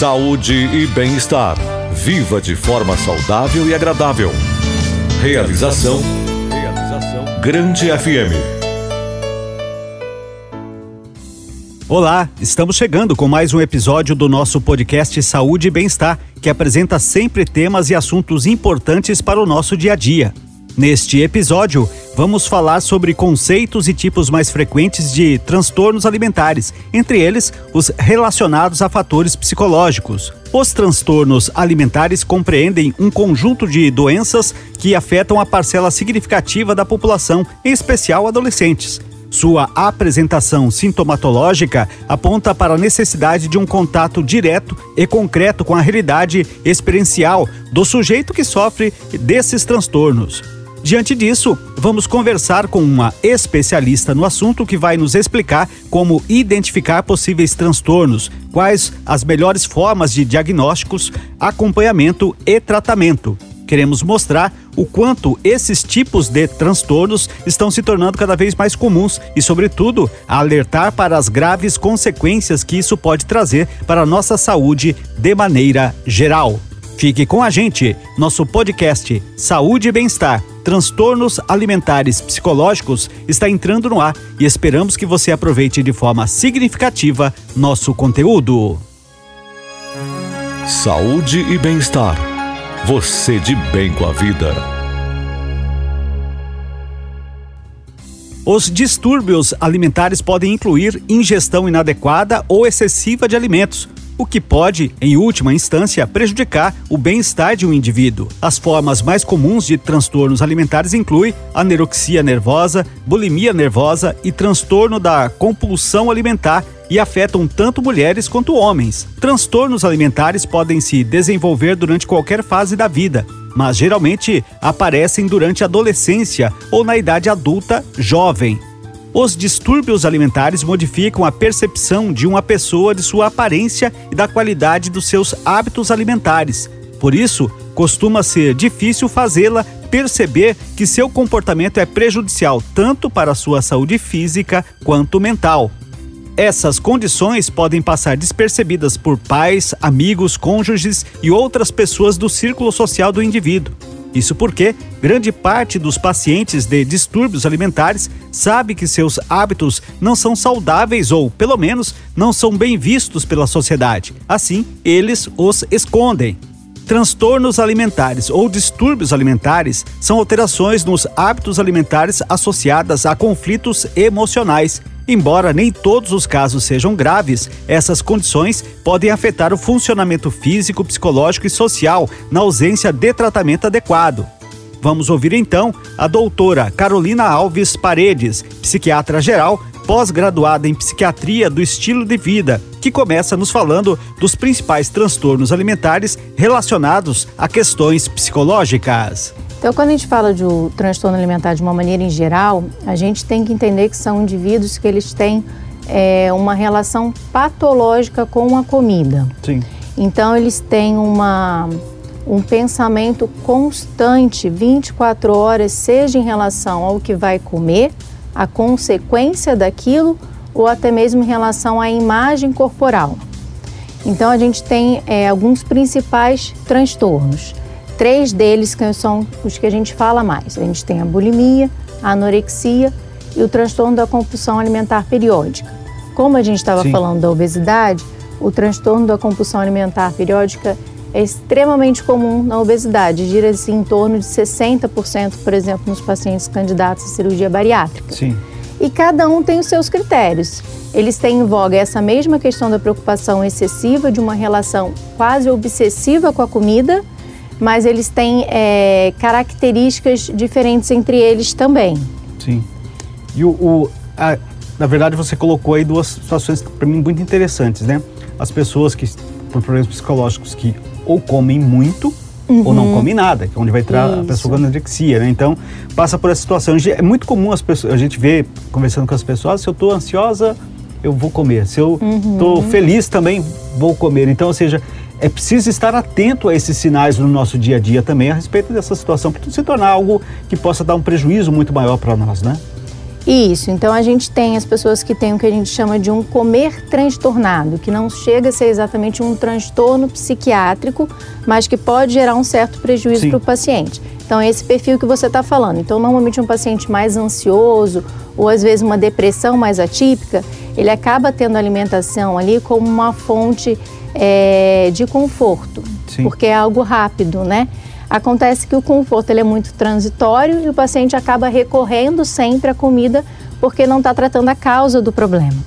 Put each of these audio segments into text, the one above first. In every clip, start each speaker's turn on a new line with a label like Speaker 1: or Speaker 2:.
Speaker 1: Saúde e bem-estar. Viva de forma saudável e agradável. Realização. Realização. Grande FM.
Speaker 2: Olá, estamos chegando com mais um episódio do nosso podcast Saúde e Bem-Estar, que apresenta sempre temas e assuntos importantes para o nosso dia a dia. Neste episódio, vamos falar sobre conceitos e tipos mais frequentes de transtornos alimentares, entre eles os relacionados a fatores psicológicos. Os transtornos alimentares compreendem um conjunto de doenças que afetam a parcela significativa da população, em especial adolescentes. Sua apresentação sintomatológica aponta para a necessidade de um contato direto e concreto com a realidade experiencial do sujeito que sofre desses transtornos. Diante disso, vamos conversar com uma especialista no assunto que vai nos explicar como identificar possíveis transtornos, quais as melhores formas de diagnósticos, acompanhamento e tratamento. Queremos mostrar o quanto esses tipos de transtornos estão se tornando cada vez mais comuns e, sobretudo, alertar para as graves consequências que isso pode trazer para a nossa saúde de maneira geral. Fique com a gente, nosso podcast Saúde e Bem-Estar transtornos alimentares psicológicos está entrando no ar e esperamos que você aproveite de forma significativa nosso conteúdo.
Speaker 1: Saúde e bem-estar. Você de bem com a vida.
Speaker 2: Os distúrbios alimentares podem incluir ingestão inadequada ou excessiva de alimentos o que pode, em última instância, prejudicar o bem-estar de um indivíduo. As formas mais comuns de transtornos alimentares incluem anorexia nervosa, bulimia nervosa e transtorno da compulsão alimentar e afetam tanto mulheres quanto homens. Transtornos alimentares podem se desenvolver durante qualquer fase da vida, mas geralmente aparecem durante a adolescência ou na idade adulta jovem. Os distúrbios alimentares modificam a percepção de uma pessoa de sua aparência e da qualidade dos seus hábitos alimentares. Por isso, costuma ser difícil fazê-la perceber que seu comportamento é prejudicial tanto para sua saúde física quanto mental. Essas condições podem passar despercebidas por pais, amigos, cônjuges e outras pessoas do círculo social do indivíduo. Isso porque grande parte dos pacientes de distúrbios alimentares sabe que seus hábitos não são saudáveis ou, pelo menos, não são bem vistos pela sociedade. Assim, eles os escondem. Transtornos alimentares ou distúrbios alimentares são alterações nos hábitos alimentares associadas a conflitos emocionais Embora nem todos os casos sejam graves, essas condições podem afetar o funcionamento físico, psicológico e social na ausência de tratamento adequado. Vamos ouvir então a doutora Carolina Alves Paredes, psiquiatra geral, pós-graduada em psiquiatria do estilo de vida, que começa nos falando dos principais transtornos alimentares relacionados a questões psicológicas.
Speaker 3: Então, quando a gente fala de um transtorno alimentar de uma maneira em geral, a gente tem que entender que são indivíduos que eles têm é, uma relação patológica com a comida.
Speaker 2: Sim.
Speaker 3: Então, eles têm uma, um pensamento constante, 24 horas, seja em relação ao que vai comer, a consequência daquilo, ou até mesmo em relação à imagem corporal. Então, a gente tem é, alguns principais transtornos. Três deles que são os que a gente fala mais. A gente tem a bulimia, a anorexia e o transtorno da compulsão alimentar periódica. Como a gente estava falando da obesidade, o transtorno da compulsão alimentar periódica é extremamente comum na obesidade, gira-se em torno de 60%, por exemplo, nos pacientes candidatos à cirurgia bariátrica.
Speaker 2: Sim.
Speaker 3: E cada um tem os seus critérios. Eles têm em voga essa mesma questão da preocupação excessiva, de uma relação quase obsessiva com a comida, mas eles têm é, características diferentes entre eles também.
Speaker 2: Sim. E o, o a, na verdade você colocou aí duas situações para mim muito interessantes, né? As pessoas que por problemas psicológicos que ou comem muito uhum. ou não uhum. comem nada, que é onde vai entrar Isso. a pessoa com anorexia, né? Então passa por essa situação. É muito comum as pessoas, a gente vê conversando com as pessoas, se eu estou ansiosa eu vou comer, se eu estou uhum. feliz também vou comer. Então, ou seja, é preciso estar atento a esses sinais no nosso dia a dia também a respeito dessa situação, para se tornar algo que possa dar um prejuízo muito maior para nós, né?
Speaker 3: Isso, então a gente tem as pessoas que têm o que a gente chama de um comer transtornado, que não chega a ser exatamente um transtorno psiquiátrico, mas que pode gerar um certo prejuízo para o paciente. Então, é esse perfil que você está falando. Então, normalmente um paciente mais ansioso ou às vezes uma depressão mais atípica, ele acaba tendo alimentação ali como uma fonte é, de conforto, Sim. porque é algo rápido, né? Acontece que o conforto ele é muito transitório e o paciente acaba recorrendo sempre à comida porque não está tratando a causa do problema.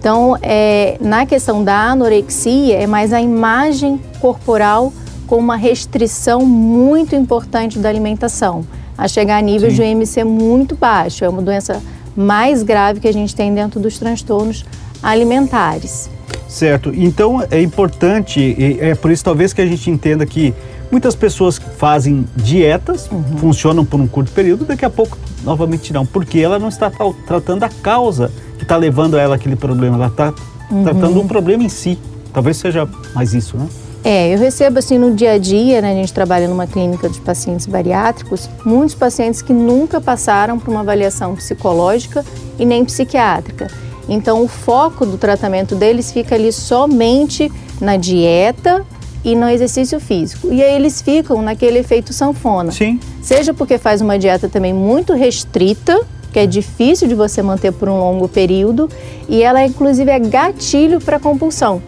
Speaker 3: Então, é, na questão da anorexia, é mais a imagem corporal com uma restrição muito importante da alimentação, a chegar a nível Sim. de IMC muito baixo. É uma doença mais grave que a gente tem dentro dos transtornos alimentares.
Speaker 2: Certo. Então é importante, é por isso talvez que a gente entenda que muitas pessoas fazem dietas, uhum. funcionam por um curto período, daqui a pouco novamente não, porque ela não está tratando a causa que está levando a ela aquele problema, ela está uhum. tratando um problema em si. Talvez seja mais isso, né?
Speaker 3: É, eu recebo assim no dia a dia, né, a gente trabalha numa clínica de pacientes bariátricos, muitos pacientes que nunca passaram por uma avaliação psicológica e nem psiquiátrica. Então, o foco do tratamento deles fica ali somente na dieta e no exercício físico. E aí eles ficam naquele efeito sanfona.
Speaker 2: Sim.
Speaker 3: Seja porque faz uma dieta também muito restrita, que é difícil de você manter por um longo período, e ela inclusive é gatilho para compulsão.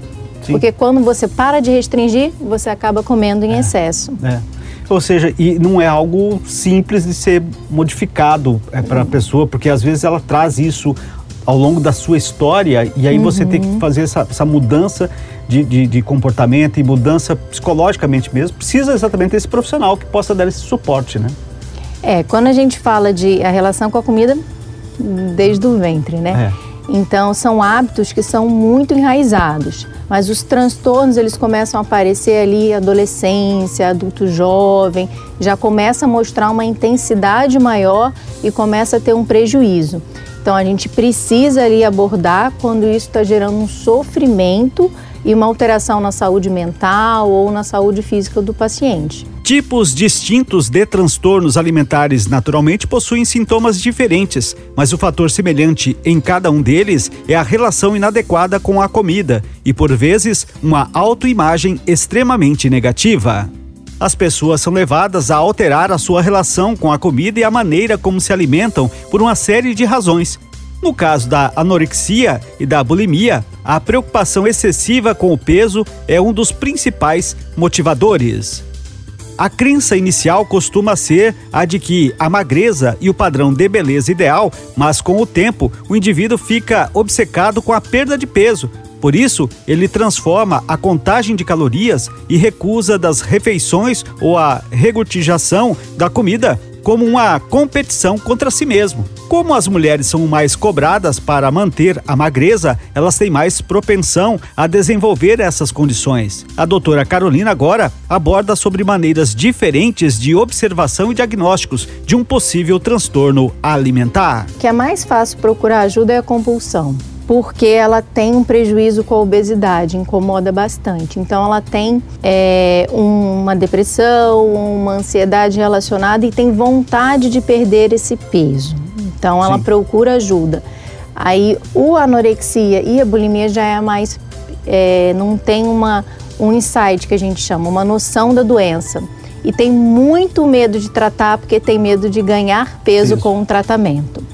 Speaker 3: Sim. Porque quando você para de restringir, você acaba comendo em é, excesso.
Speaker 2: É. Ou seja, e não é algo simples de ser modificado é, para a pessoa, porque às vezes ela traz isso ao longo da sua história e aí uhum. você tem que uhum. fazer essa, essa mudança de, de, de, comportamento e mudança psicologicamente mesmo. Precisa exatamente desse profissional que possa dar esse suporte, né?
Speaker 3: É, quando a gente fala de a relação com a comida, desde o ventre, né? É. Então, são hábitos que são muito enraizados, mas os transtornos eles começam a aparecer ali adolescência, adulto jovem, já começa a mostrar uma intensidade maior e começa a ter um prejuízo. Então a gente precisa ali abordar quando isso está gerando um sofrimento e uma alteração na saúde mental ou na saúde física do paciente.
Speaker 2: Tipos distintos de transtornos alimentares naturalmente possuem sintomas diferentes, mas o fator semelhante em cada um deles é a relação inadequada com a comida e, por vezes, uma autoimagem extremamente negativa. As pessoas são levadas a alterar a sua relação com a comida e a maneira como se alimentam por uma série de razões. No caso da anorexia e da bulimia, a preocupação excessiva com o peso é um dos principais motivadores. A crença inicial costuma ser a de que a magreza e o padrão de beleza ideal, mas com o tempo o indivíduo fica obcecado com a perda de peso, por isso, ele transforma a contagem de calorias e recusa das refeições ou a regurgitação da comida como uma competição contra si mesmo. Como as mulheres são mais cobradas para manter a magreza, elas têm mais propensão a desenvolver essas condições. A doutora Carolina agora aborda sobre maneiras diferentes de observação e diagnósticos de um possível transtorno alimentar.
Speaker 3: O que é mais fácil procurar ajuda é a compulsão porque ela tem um prejuízo com a obesidade, incomoda bastante. Então, ela tem é, uma depressão, uma ansiedade relacionada e tem vontade de perder esse peso. Então, ela Sim. procura ajuda. Aí, o anorexia e a bulimia já é mais. É, não tem uma, um insight que a gente chama, uma noção da doença. E tem muito medo de tratar porque tem medo de ganhar peso Isso. com o tratamento.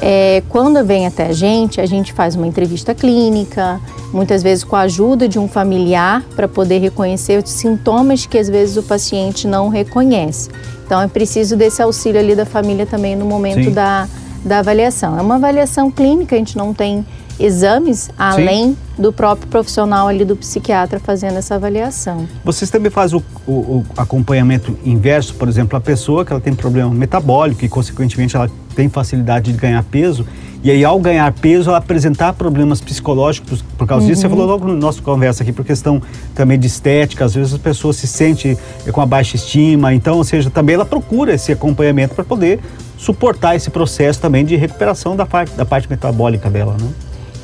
Speaker 3: É, quando vem até a gente, a gente faz uma entrevista clínica, muitas vezes com a ajuda de um familiar, para poder reconhecer os sintomas que às vezes o paciente não reconhece. Então é preciso desse auxílio ali da família também no momento da, da avaliação. É uma avaliação clínica, a gente não tem exames além Sim. do próprio profissional ali do psiquiatra fazendo essa avaliação.
Speaker 2: Vocês também fazem o, o, o, acompanhamento inverso, por exemplo, a pessoa que ela tem problema metabólico e consequentemente ela tem facilidade de ganhar peso e aí ao ganhar peso ela apresentar problemas psicológicos por causa uhum. disso. Você uhum. falou logo na nossa conversa aqui por questão também de estética, às vezes a pessoa se sente com a baixa estima, então, ou seja, também ela procura esse acompanhamento para poder suportar esse processo também de recuperação da parte, da parte metabólica dela, né?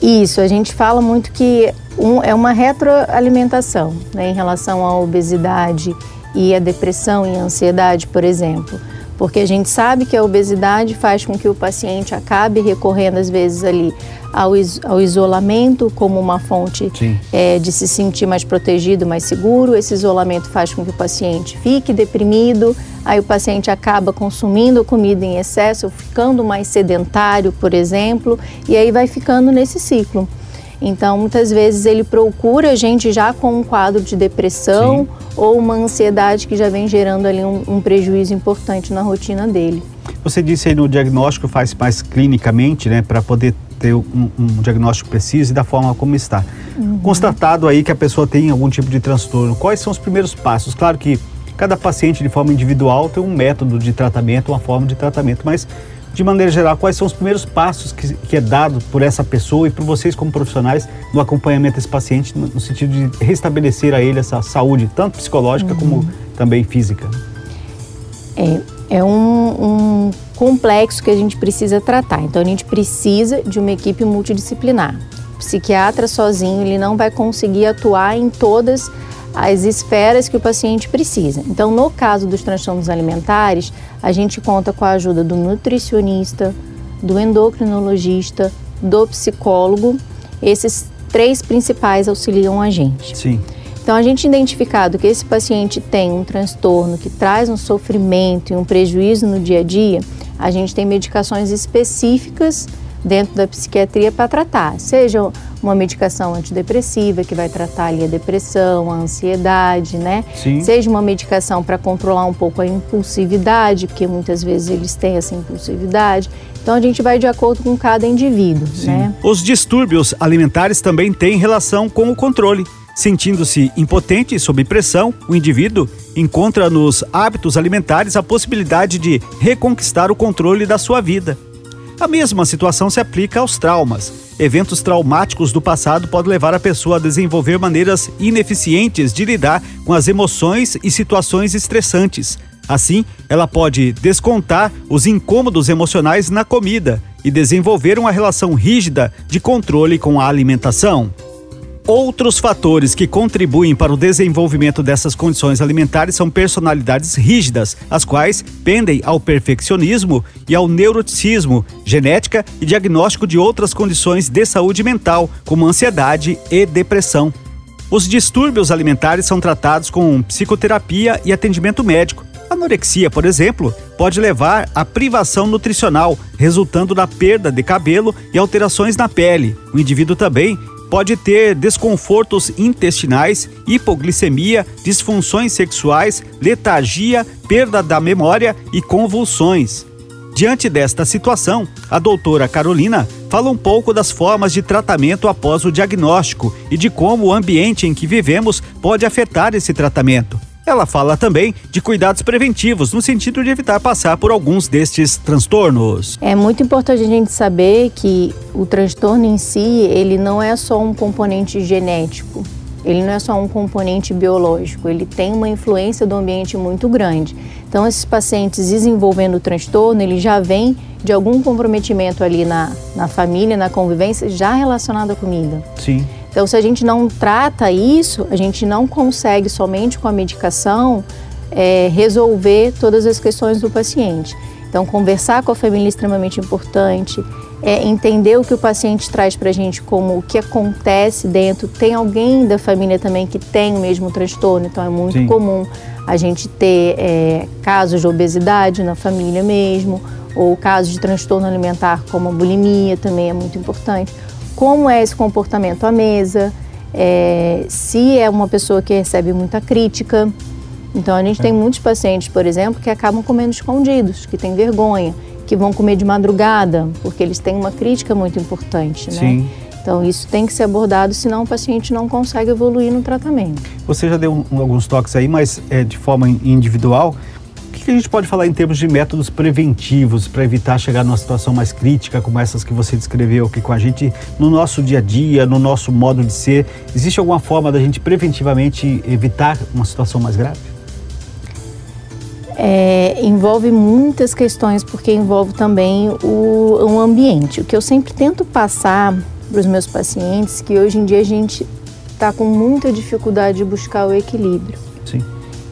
Speaker 3: Isso, a gente fala muito que um, é uma retroalimentação né, em relação à obesidade e à depressão e à ansiedade, por exemplo. Porque a gente sabe que a obesidade faz com que o paciente acabe recorrendo às vezes ali ao, is ao isolamento como uma fonte é, de se sentir mais protegido, mais seguro. Esse isolamento faz com que o paciente fique deprimido, aí o paciente acaba consumindo comida em excesso, ficando mais sedentário, por exemplo, e aí vai ficando nesse ciclo. Então, muitas vezes ele procura a gente já com um quadro de depressão Sim. ou uma ansiedade que já vem gerando ali um, um, prejuízo importante na rotina dele.
Speaker 2: Você disse aí no diagnóstico faz mais clinicamente, né, para poder ter um, um, diagnóstico preciso e da forma como está. Uhum. Constatado aí que a pessoa tem algum tipo de transtorno, quais são os primeiros passos? Claro que cada paciente de forma individual tem um método de tratamento, uma forma de tratamento, mas de maneira geral, quais são os primeiros passos que, que é dado por essa pessoa e por vocês como profissionais no acompanhamento desse paciente, no, no sentido de restabelecer a ele essa saúde, tanto psicológica uhum. como também física?
Speaker 3: É, é um, um complexo que a gente precisa tratar. Então, a gente precisa de uma equipe multidisciplinar. O psiquiatra sozinho ele não vai conseguir atuar em todas as esferas que o paciente precisa. Então, no caso dos transtornos alimentares, a gente conta com a ajuda do nutricionista, do endocrinologista, do psicólogo. Esses três principais auxiliam a gente.
Speaker 2: Sim.
Speaker 3: Então, a gente identificado que esse paciente tem um transtorno que traz um sofrimento e um prejuízo no dia a dia, a gente tem medicações específicas dentro da psiquiatria para tratar, seja uma medicação antidepressiva que vai tratar ali a depressão, a ansiedade, né?
Speaker 2: Sim.
Speaker 3: Seja uma medicação para controlar um pouco a impulsividade, porque muitas vezes eles têm essa impulsividade. Então a gente vai de acordo com cada indivíduo, Sim. né?
Speaker 2: Os distúrbios alimentares também têm relação com o controle. Sentindo-se impotente e sob pressão, o indivíduo encontra nos hábitos alimentares a possibilidade de reconquistar o controle da sua vida. A mesma situação se aplica aos traumas. Eventos traumáticos do passado podem levar a pessoa a desenvolver maneiras ineficientes de lidar com as emoções e situações estressantes. Assim, ela pode descontar os incômodos emocionais na comida e desenvolver uma relação rígida de controle com a alimentação. Outros fatores que contribuem para o desenvolvimento dessas condições alimentares são personalidades rígidas, as quais pendem ao perfeccionismo e ao neuroticismo, genética e diagnóstico de outras condições de saúde mental, como ansiedade e depressão. Os distúrbios alimentares são tratados com psicoterapia e atendimento médico. Anorexia, por exemplo, pode levar à privação nutricional, resultando na perda de cabelo e alterações na pele. O indivíduo também pode ter desconfortos intestinais, hipoglicemia, disfunções sexuais, letargia, perda da memória e convulsões. Diante desta situação, a doutora Carolina fala um pouco das formas de tratamento após o diagnóstico e de como o ambiente em que vivemos pode afetar esse tratamento. Ela fala também de cuidados preventivos, no sentido de evitar passar por alguns destes transtornos.
Speaker 3: É muito importante a gente saber que o transtorno em si, ele não é só um componente genético, ele não é só um componente biológico, ele tem uma influência do ambiente muito grande. Então, esses pacientes desenvolvendo o transtorno, ele já vem de algum comprometimento ali na, na família, na convivência, já relacionado à comida.
Speaker 2: Sim.
Speaker 3: Então, se a gente não trata isso, a gente não consegue somente com a medicação é, resolver todas as questões do paciente. Então, conversar com a família é extremamente importante, é entender o que o paciente traz para a gente, como o que acontece dentro. Tem alguém da família também que tem o mesmo transtorno, então é muito Sim. comum a gente ter é, casos de obesidade na família mesmo, ou casos de transtorno alimentar como a bulimia também é muito importante como é esse comportamento à mesa, é, se é uma pessoa que recebe muita crítica. Então, a gente tem muitos pacientes, por exemplo, que acabam comendo escondidos, que têm vergonha, que vão comer de madrugada, porque eles têm uma crítica muito importante, né?
Speaker 2: Sim.
Speaker 3: Então, isso tem que ser abordado, senão o paciente não consegue evoluir no tratamento.
Speaker 2: Você já deu um, alguns toques aí, mas é, de forma individual que a gente pode falar em termos de métodos preventivos para evitar chegar numa situação mais crítica como essas que você descreveu aqui com a gente no nosso dia a dia, no nosso modo de ser? Existe alguma forma da gente preventivamente evitar uma situação mais grave?
Speaker 3: É, envolve muitas questões porque envolve também o, o ambiente. O que eu sempre tento passar para os meus pacientes que hoje em dia a gente está com muita dificuldade de buscar o equilíbrio.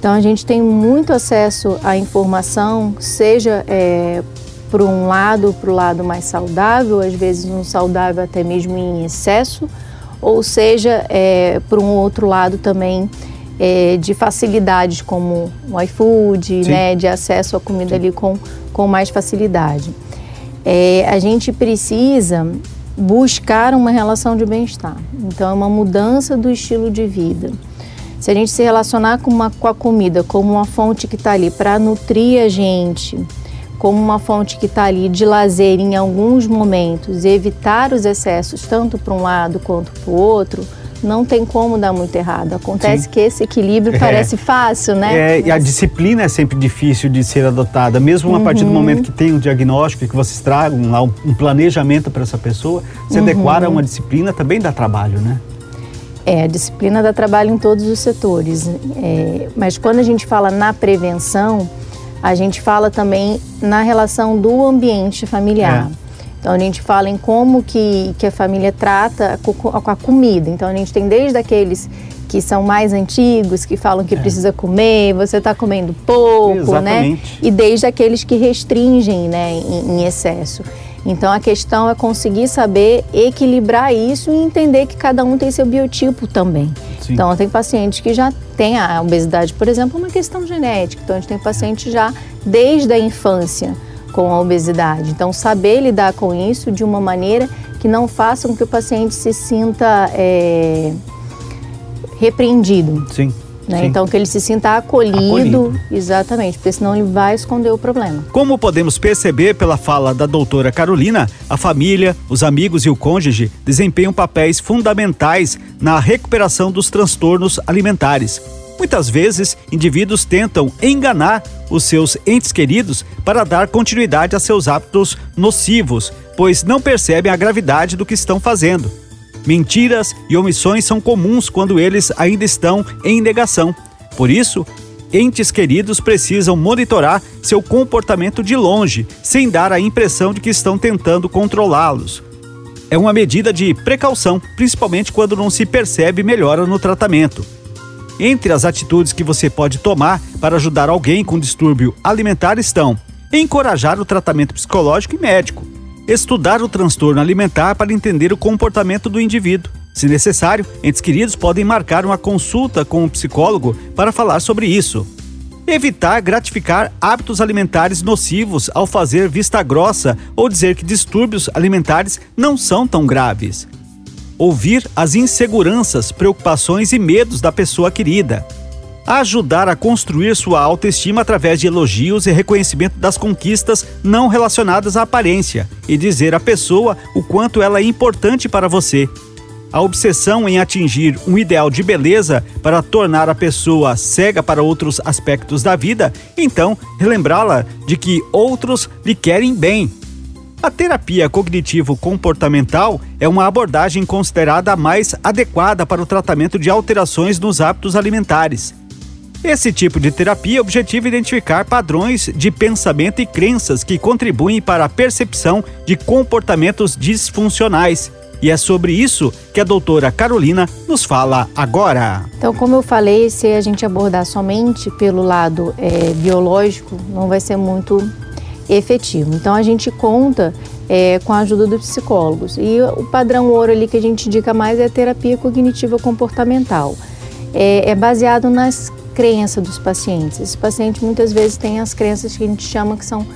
Speaker 3: Então a gente tem muito acesso à informação, seja é, por um lado, para o lado mais saudável, às vezes um saudável até mesmo em excesso, ou seja, é, por um outro lado também é, de facilidades como o iFood, né, de acesso à comida Sim. ali com, com mais facilidade. É, a gente precisa buscar uma relação de bem-estar. Então, é uma mudança do estilo de vida. Se a gente se relacionar com, uma, com a comida como uma fonte que está ali para nutrir a gente, como uma fonte que está ali de lazer em alguns momentos, e evitar os excessos tanto para um lado quanto para o outro, não tem como dar muito errado. Acontece Sim. que esse equilíbrio é. parece fácil, né?
Speaker 2: É, Mas... e a disciplina é sempre difícil de ser adotada, mesmo a partir do uhum. momento que tem um diagnóstico, que vocês tragam lá um planejamento para essa pessoa, se uhum. adequar a uma disciplina também dá trabalho, né?
Speaker 3: É, a disciplina dá trabalho em todos os setores. É, mas quando a gente fala na prevenção, a gente fala também na relação do ambiente familiar. É. Então a gente fala em como que, que a família trata com a comida. Então a gente tem desde aqueles que são mais antigos, que falam que é. precisa comer, você está comendo pouco, né? Exatamente. né? E desde aqueles que restringem né, em, em excesso. Então a questão é conseguir saber equilibrar isso e entender que cada um tem seu biotipo também. Sim. Então tem pacientes que já têm a obesidade, por exemplo, uma questão genética. Então a gente tem pacientes já desde a infância com a obesidade. Então saber lidar com isso de uma maneira que não faça com que o paciente se sinta é, repreendido.
Speaker 2: Sim.
Speaker 3: Né? Então, que ele se sinta acolhido, acolhido, exatamente, porque senão ele vai esconder o problema.
Speaker 2: Como podemos perceber pela fala da doutora Carolina, a família, os amigos e o cônjuge desempenham papéis fundamentais na recuperação dos transtornos alimentares. Muitas vezes, indivíduos tentam enganar os seus entes queridos para dar continuidade a seus hábitos nocivos, pois não percebem a gravidade do que estão fazendo. Mentiras e omissões são comuns quando eles ainda estão em negação. Por isso, entes queridos precisam monitorar seu comportamento de longe, sem dar a impressão de que estão tentando controlá-los. É uma medida de precaução, principalmente quando não se percebe melhora no tratamento. Entre as atitudes que você pode tomar para ajudar alguém com distúrbio alimentar estão encorajar o tratamento psicológico e médico, estudar o transtorno alimentar para entender o comportamento do indivíduo. Se necessário, entes queridos podem marcar uma consulta com um psicólogo para falar sobre isso. Evitar gratificar hábitos alimentares nocivos ao fazer vista grossa ou dizer que distúrbios alimentares não são tão graves. Ouvir as inseguranças, preocupações e medos da pessoa querida ajudar a construir sua autoestima através de elogios e reconhecimento das conquistas não relacionadas à aparência e dizer à pessoa o quanto ela é importante para você. A obsessão em atingir um ideal de beleza para tornar a pessoa cega para outros aspectos da vida, então relembrá-la de que outros lhe querem bem. A terapia cognitivo-comportamental é uma abordagem considerada mais adequada para o tratamento de alterações nos hábitos alimentares esse tipo de terapia objetiva identificar padrões de pensamento e crenças que contribuem para a percepção de comportamentos disfuncionais. E é sobre isso que a doutora Carolina nos fala agora.
Speaker 3: Então, como eu falei, se a gente abordar somente pelo lado é, biológico, não vai ser muito efetivo. Então, a gente conta é, com a ajuda dos psicólogos. E o padrão ouro ali que a gente indica mais é a terapia cognitiva comportamental. É, é baseado nas crença dos pacientes. Esse paciente muitas vezes tem as crenças que a gente chama que são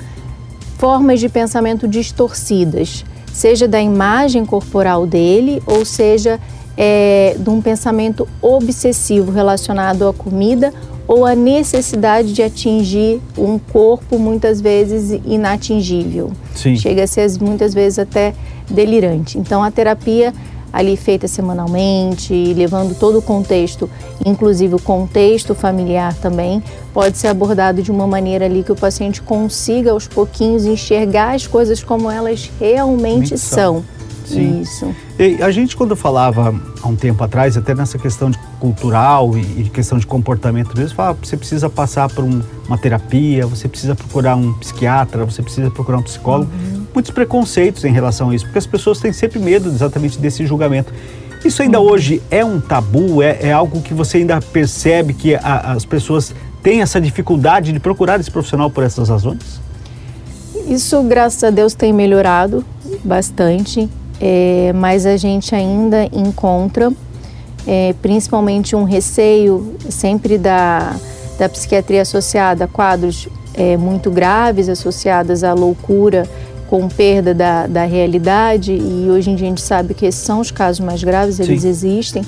Speaker 3: formas de pensamento distorcidas, seja da imagem corporal dele ou seja é, de um pensamento obsessivo relacionado à comida ou à necessidade de atingir um corpo muitas vezes inatingível. Sim. Chega a ser muitas vezes até delirante. Então a terapia ali feita semanalmente, levando todo o contexto, inclusive o contexto familiar também, pode ser abordado de uma maneira ali que o paciente consiga aos pouquinhos enxergar as coisas como elas realmente são.
Speaker 2: Sim. Isso. E a gente quando falava há um tempo atrás, até nessa questão de cultural e, e questão de comportamento mesmo, falava, você precisa passar por um, uma terapia, você precisa procurar um psiquiatra, você precisa procurar um psicólogo. Uhum. Muitos preconceitos em relação a isso, porque as pessoas têm sempre medo exatamente desse julgamento. Isso ainda hoje é um tabu? É, é, algo que você ainda percebe que a, as pessoas tem essa dificuldade de procurar esse profissional por essas razões?
Speaker 3: Isso, graças a Deus, tem melhorado bastante, é, mas a gente ainda encontra, é, principalmente um receio sempre da, da psiquiatria associada a quadros é, muito graves, associadas à loucura com perda da, da realidade, e hoje em dia a gente sabe que esses são os casos mais graves, eles Sim. existem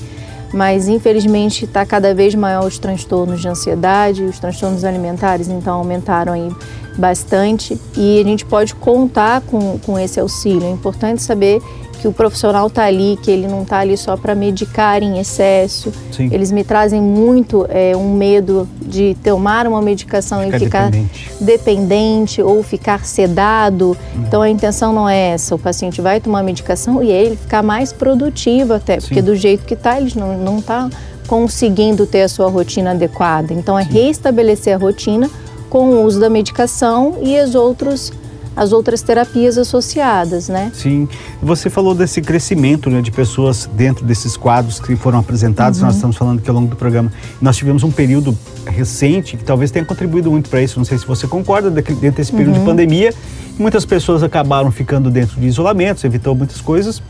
Speaker 3: mas infelizmente está cada vez maior os transtornos de ansiedade, os transtornos alimentares então aumentaram aí bastante e a gente pode contar com, com esse auxílio. É importante saber que o profissional está ali, que ele não está ali só para medicar em excesso. Sim. Eles me trazem muito é, um medo de tomar uma medicação ficar e ficar dependente. dependente. ou ficar sedado. Hum. Então a intenção não é essa. O paciente vai tomar medicação e ele ficar mais produtivo até, Sim. porque do jeito que está, ele não está conseguindo ter a sua rotina adequada. Então é Sim. restabelecer a rotina com o uso da medicação e as outros as outras terapias associadas, né?
Speaker 2: Sim. Você falou desse crescimento né, de pessoas dentro desses quadros que foram apresentados, uhum. nós estamos falando que ao longo do programa nós tivemos um período recente que talvez tenha contribuído muito para isso. Não sei se você concorda, dentro desse período uhum. de pandemia, muitas pessoas acabaram ficando dentro de isolamentos, evitou muitas coisas.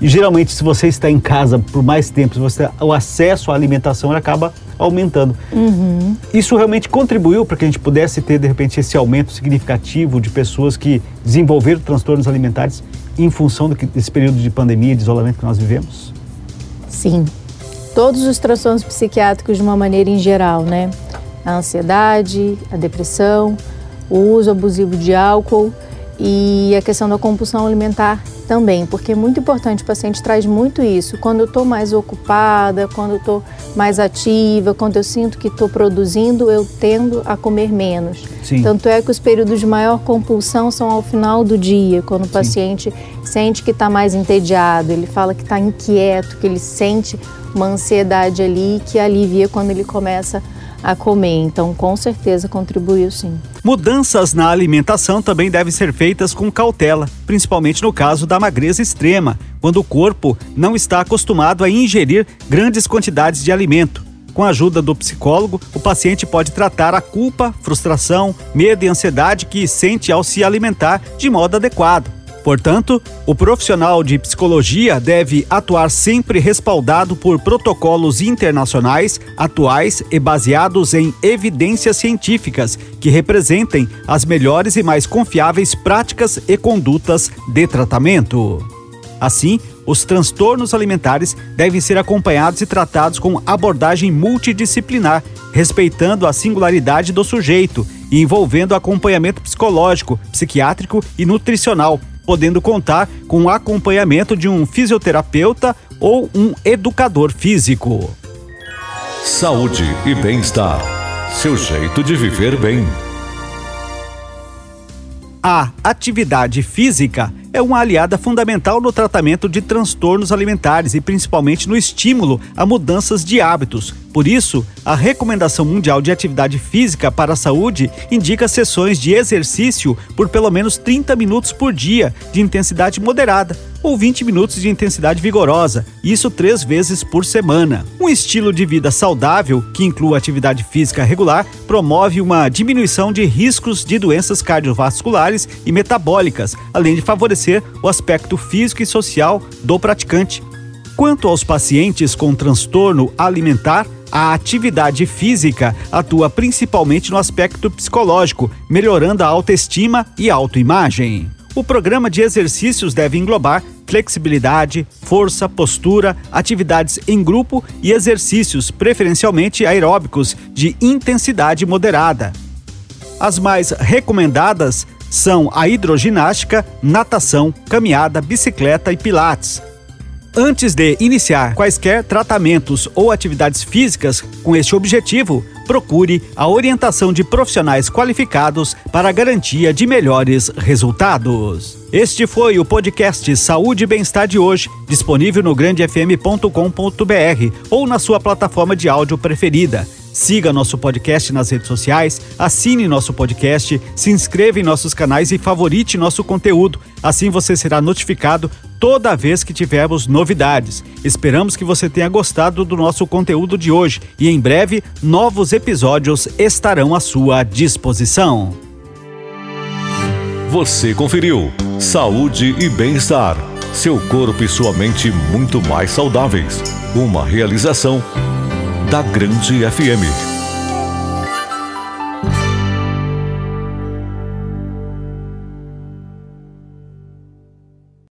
Speaker 2: E geralmente, se você está em casa por mais tempo, você, o acesso à alimentação acaba aumentando. Uhum. Isso realmente contribuiu para que a gente pudesse ter, de repente, esse aumento significativo de pessoas que desenvolveram transtornos alimentares em função desse período de pandemia, de isolamento que nós vivemos?
Speaker 3: Sim. Todos os transtornos psiquiátricos de uma maneira em geral, né? A ansiedade, a depressão, o uso abusivo de álcool e a questão da compulsão alimentar também, porque é muito importante, o paciente traz muito isso. Quando eu estou mais ocupada, quando eu estou mais ativa, quando eu sinto que estou produzindo, eu tendo a comer menos. Sim. Tanto é que os períodos de maior compulsão são ao final do dia, quando o paciente Sim. Sente que está mais entediado, ele fala que está inquieto, que ele sente uma ansiedade ali que alivia quando ele começa a comer. Então, com certeza contribuiu sim.
Speaker 2: Mudanças na alimentação também devem ser feitas com cautela, principalmente no caso da magreza extrema, quando o corpo não está acostumado a ingerir grandes quantidades de alimento. Com a ajuda do psicólogo, o paciente pode tratar a culpa, frustração, medo e ansiedade que sente ao se alimentar de modo adequado. Portanto, o profissional de psicologia deve atuar sempre respaldado por protocolos internacionais, atuais e baseados em evidências científicas que representem as melhores e mais confiáveis práticas e condutas de tratamento. Assim, os transtornos alimentares devem ser acompanhados e tratados com abordagem multidisciplinar, respeitando a singularidade do sujeito e envolvendo acompanhamento psicológico, psiquiátrico e nutricional, podendo contar com o acompanhamento de um fisioterapeuta ou um educador físico.
Speaker 1: Saúde e bem-estar. Seu jeito de viver bem.
Speaker 2: A atividade física é uma aliada fundamental no tratamento de transtornos alimentares e principalmente no estímulo a mudanças de hábitos, por isso, a Recomendação Mundial de Atividade Física para a Saúde indica sessões de exercício por pelo menos 30 minutos por dia, de intensidade moderada, ou 20 minutos de intensidade vigorosa, isso três vezes por semana. Um estilo de vida saudável, que inclua atividade física regular, promove uma diminuição de riscos de doenças cardiovasculares e metabólicas, além de favorecer o aspecto físico e social do praticante. Quanto aos pacientes com transtorno alimentar, a atividade física atua principalmente no aspecto psicológico, melhorando a autoestima e autoimagem. O programa de exercícios deve englobar flexibilidade, força, postura, atividades em grupo e exercícios, preferencialmente aeróbicos, de intensidade moderada. As mais recomendadas são a hidroginástica, natação, caminhada, bicicleta e pilates. Antes de iniciar quaisquer tratamentos ou atividades físicas com este objetivo, procure a orientação de profissionais qualificados para garantia de melhores resultados. Este foi o podcast Saúde e Bem-Estar de hoje, disponível no grandefm.com.br ou na sua plataforma de áudio preferida. Siga nosso podcast nas redes sociais, assine nosso podcast, se inscreva em nossos canais e favorite nosso conteúdo. Assim você será notificado toda vez que tivermos novidades. Esperamos que você tenha gostado do nosso conteúdo de hoje e em breve novos episódios estarão à sua disposição.
Speaker 1: Você conferiu Saúde e Bem-Estar. Seu corpo e sua mente muito mais saudáveis. Uma realização da Grande FM.